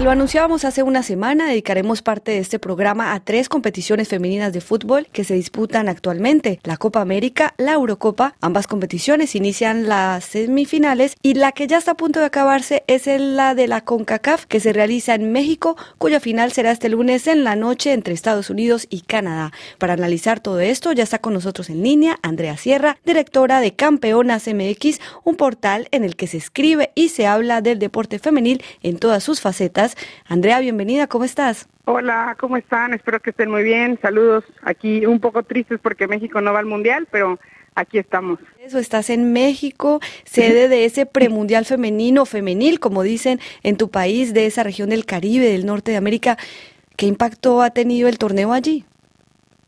Se lo anunciábamos hace una semana, dedicaremos parte de este programa a tres competiciones femeninas de fútbol que se disputan actualmente, la Copa América, la Eurocopa, ambas competiciones inician las semifinales y la que ya está a punto de acabarse es la de la CONCACAF que se realiza en México, cuya final será este lunes en la noche entre Estados Unidos y Canadá. Para analizar todo esto ya está con nosotros en línea Andrea Sierra, directora de Campeonas MX, un portal en el que se escribe y se habla del deporte femenil en todas sus facetas Andrea, bienvenida, ¿cómo estás? Hola, ¿cómo están? Espero que estén muy bien. Saludos. Aquí un poco tristes porque México no va al Mundial, pero aquí estamos. Eso, estás en México, sede de ese premundial femenino, femenil, como dicen en tu país, de esa región del Caribe, del norte de América. ¿Qué impacto ha tenido el torneo allí?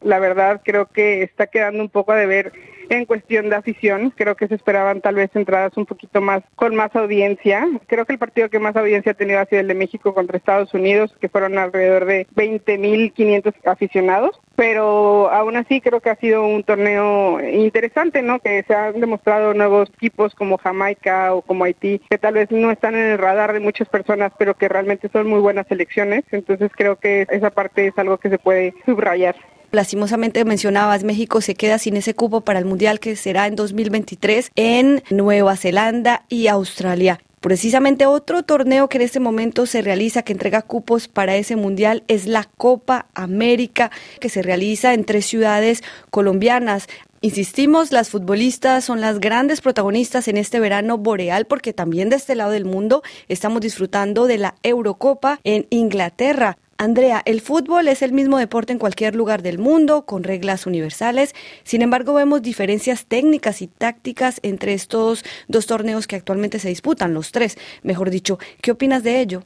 La verdad, creo que está quedando un poco a deber en cuestión de afición. Creo que se esperaban tal vez entradas un poquito más con más audiencia. Creo que el partido que más audiencia ha tenido ha sido el de México contra Estados Unidos, que fueron alrededor de 20.500 aficionados. Pero aún así creo que ha sido un torneo interesante, ¿no? Que se han demostrado nuevos equipos como Jamaica o como Haití, que tal vez no están en el radar de muchas personas, pero que realmente son muy buenas selecciones. Entonces creo que esa parte es algo que se puede subrayar. Lastimosamente mencionabas, México se queda sin ese cupo para el Mundial que será en 2023 en Nueva Zelanda y Australia. Precisamente otro torneo que en este momento se realiza, que entrega cupos para ese mundial, es la Copa América, que se realiza en tres ciudades colombianas. Insistimos, las futbolistas son las grandes protagonistas en este verano boreal porque también de este lado del mundo estamos disfrutando de la Eurocopa en Inglaterra. Andrea, el fútbol es el mismo deporte en cualquier lugar del mundo, con reglas universales. Sin embargo, vemos diferencias técnicas y tácticas entre estos dos torneos que actualmente se disputan, los tres, mejor dicho. ¿Qué opinas de ello?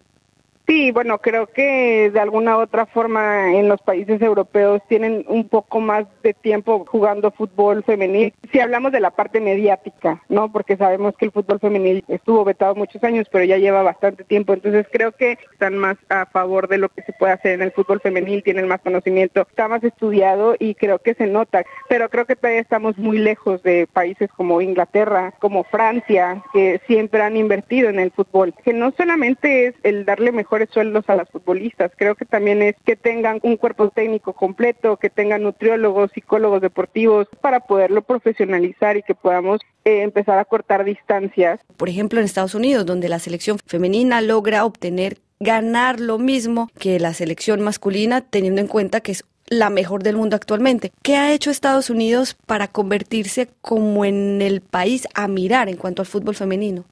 Sí, bueno, creo que de alguna u otra forma en los países europeos tienen un poco más de tiempo jugando fútbol femenil. Si hablamos de la parte mediática, ¿no? Porque sabemos que el fútbol femenil estuvo vetado muchos años, pero ya lleva bastante tiempo. Entonces creo que están más a favor de lo que se puede hacer en el fútbol femenil, tienen más conocimiento, está más estudiado y creo que se nota. Pero creo que todavía estamos muy lejos de países como Inglaterra, como Francia, que siempre han invertido en el fútbol. Que no solamente es el darle mejor sueldos a las futbolistas. Creo que también es que tengan un cuerpo técnico completo, que tengan nutriólogos, psicólogos deportivos para poderlo profesionalizar y que podamos eh, empezar a cortar distancias. Por ejemplo, en Estados Unidos, donde la selección femenina logra obtener ganar lo mismo que la selección masculina, teniendo en cuenta que es la mejor del mundo actualmente. ¿Qué ha hecho Estados Unidos para convertirse como en el país a mirar en cuanto al fútbol femenino?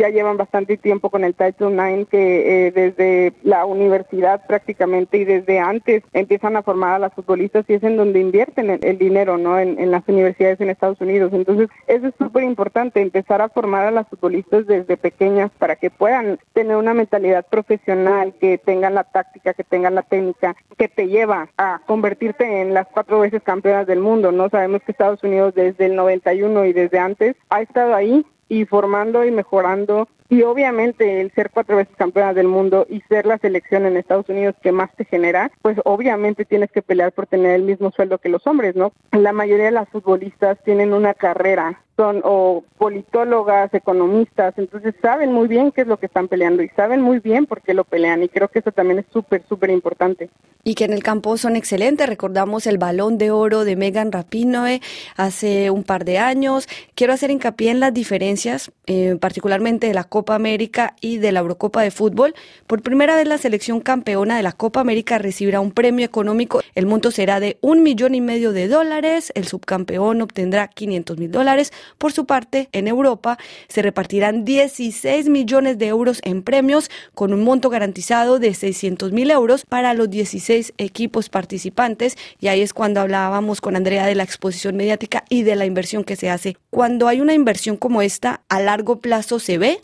Ya llevan bastante tiempo con el Title IX que eh, desde la universidad prácticamente y desde antes empiezan a formar a las futbolistas y es en donde invierten el, dinero, ¿no? En, las universidades en Estados Unidos. Entonces, eso es súper importante, empezar a formar a las futbolistas desde pequeñas para que puedan tener una mentalidad profesional, que tengan la táctica, que tengan la técnica, que te lleva a convertirte en las cuatro veces campeonas del mundo, ¿no? Sabemos que Estados Unidos desde el 91 y desde antes ha estado ahí y formando y mejorando y obviamente el ser cuatro veces campeona del mundo y ser la selección en Estados Unidos que más te genera, pues obviamente tienes que pelear por tener el mismo sueldo que los hombres, ¿no? La mayoría de las futbolistas tienen una carrera son o politólogas, economistas, entonces saben muy bien qué es lo que están peleando y saben muy bien por qué lo pelean y creo que eso también es súper, súper importante. Y que en el campo son excelentes, recordamos el balón de oro de Megan Rapinoe hace un par de años. Quiero hacer hincapié en las diferencias, eh, particularmente de la Copa América y de la Eurocopa de Fútbol. Por primera vez la selección campeona de la Copa América recibirá un premio económico, el monto será de un millón y medio de dólares, el subcampeón obtendrá 500 mil dólares, por su parte, en Europa se repartirán 16 millones de euros en premios con un monto garantizado de 600 mil euros para los 16 equipos participantes y ahí es cuando hablábamos con Andrea de la exposición mediática y de la inversión que se hace. Cuando hay una inversión como esta, a largo plazo se ve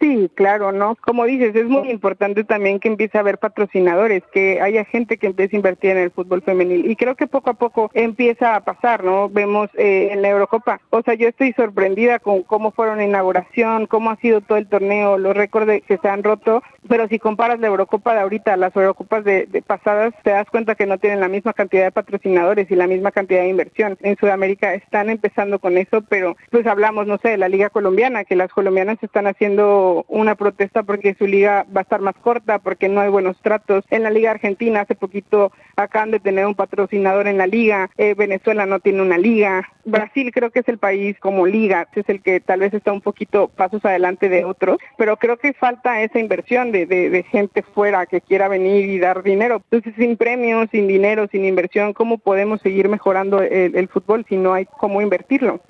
Sí, claro, ¿no? Como dices, es muy importante también que empiece a haber patrocinadores, que haya gente que empiece a invertir en el fútbol femenil. Y creo que poco a poco empieza a pasar, ¿no? Vemos eh, en la Eurocopa. O sea, yo estoy sorprendida con cómo fueron la inauguración, cómo ha sido todo el torneo, los récords que se han roto. Pero si comparas la Eurocopa de ahorita a las Eurocopas de, de pasadas, te das cuenta que no tienen la misma cantidad de patrocinadores y la misma cantidad de inversión. En Sudamérica están empezando con eso, pero pues hablamos, no sé, de la Liga Colombiana, que las colombianas están haciendo una protesta porque su liga va a estar más corta, porque no hay buenos tratos. En la Liga Argentina hace poquito acaban de tener un patrocinador en la liga, eh, Venezuela no tiene una liga, Brasil creo que es el país como liga, es el que tal vez está un poquito pasos adelante de otros, pero creo que falta esa inversión de, de, gente fuera que quiera venir y dar dinero. Entonces, sin premios, sin dinero, sin inversión, ¿cómo podemos seguir mejorando el fútbol si no hay cómo invertirlo?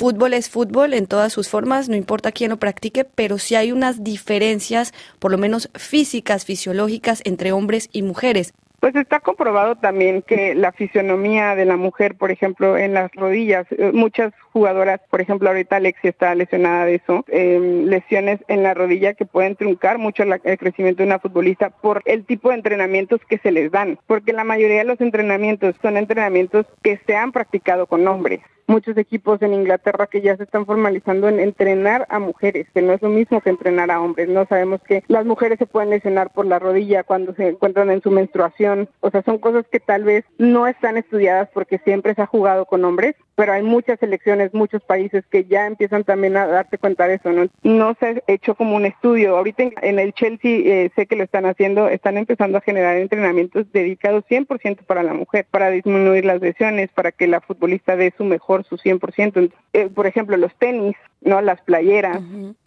Fútbol es fútbol en todas sus formas, no importa quién lo practique, pero sí hay unas diferencias, por lo menos físicas, fisiológicas, entre hombres y mujeres. Pues está comprobado también que la fisionomía de la mujer, por ejemplo, en las rodillas, eh, muchas jugadoras, por ejemplo, ahorita Alexia está lesionada de eso, em, lesiones en la rodilla que pueden truncar mucho el crecimiento de una futbolista por el tipo de entrenamientos que se les dan, porque la mayoría de los entrenamientos son entrenamientos que se han practicado con hombres muchos equipos en Inglaterra que ya se están formalizando en entrenar a mujeres, que no es lo mismo que entrenar a hombres. No sabemos que las mujeres se pueden lesionar por la rodilla cuando se encuentran en su menstruación. O sea, son cosas que tal vez no están estudiadas porque siempre se ha jugado con hombres, pero hay muchas selecciones, muchos países que ya empiezan también a darte cuenta de eso. No, no se ha hecho como un estudio. Ahorita en el Chelsea eh, sé que lo están haciendo, están empezando a generar entrenamientos dedicados 100% para la mujer, para disminuir las lesiones, para que la futbolista dé su mejor su 100%. Eh, por ejemplo, los tenis, no las playeras.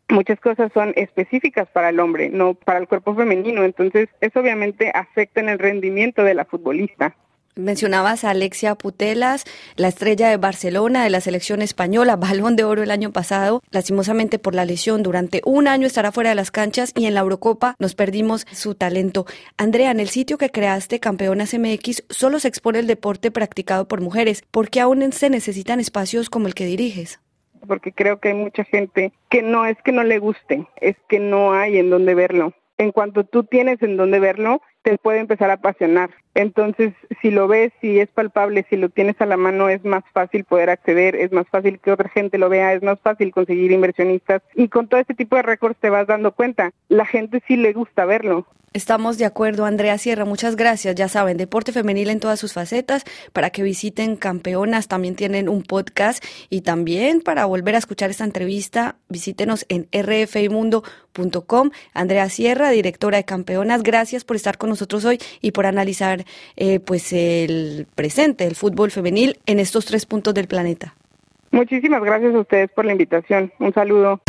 Muchas cosas son específicas para el hombre, no para el cuerpo femenino. Entonces, eso obviamente afecta en el rendimiento de la futbolista. Mencionabas a Alexia Putelas, la estrella de Barcelona de la selección española, balón de oro el año pasado. Lastimosamente por la lesión, durante un año estará fuera de las canchas y en la Eurocopa nos perdimos su talento. Andrea, en el sitio que creaste, Campeonas MX, solo se expone el deporte practicado por mujeres. ¿Por qué aún se necesitan espacios como el que diriges? Porque creo que hay mucha gente que no es que no le guste, es que no hay en donde verlo. En cuanto tú tienes en donde verlo, te puede empezar a apasionar. Entonces, si lo ves, si es palpable, si lo tienes a la mano, es más fácil poder acceder, es más fácil que otra gente lo vea, es más fácil conseguir inversionistas. Y con todo este tipo de récords te vas dando cuenta, la gente sí le gusta verlo. Estamos de acuerdo, Andrea Sierra. Muchas gracias. Ya saben, deporte femenil en todas sus facetas. Para que visiten Campeonas, también tienen un podcast. Y también para volver a escuchar esta entrevista, visítenos en rfimundo.com. Andrea Sierra, directora de Campeonas, gracias por estar con nosotros hoy y por analizar eh, pues el presente del fútbol femenil en estos tres puntos del planeta. Muchísimas gracias a ustedes por la invitación. Un saludo.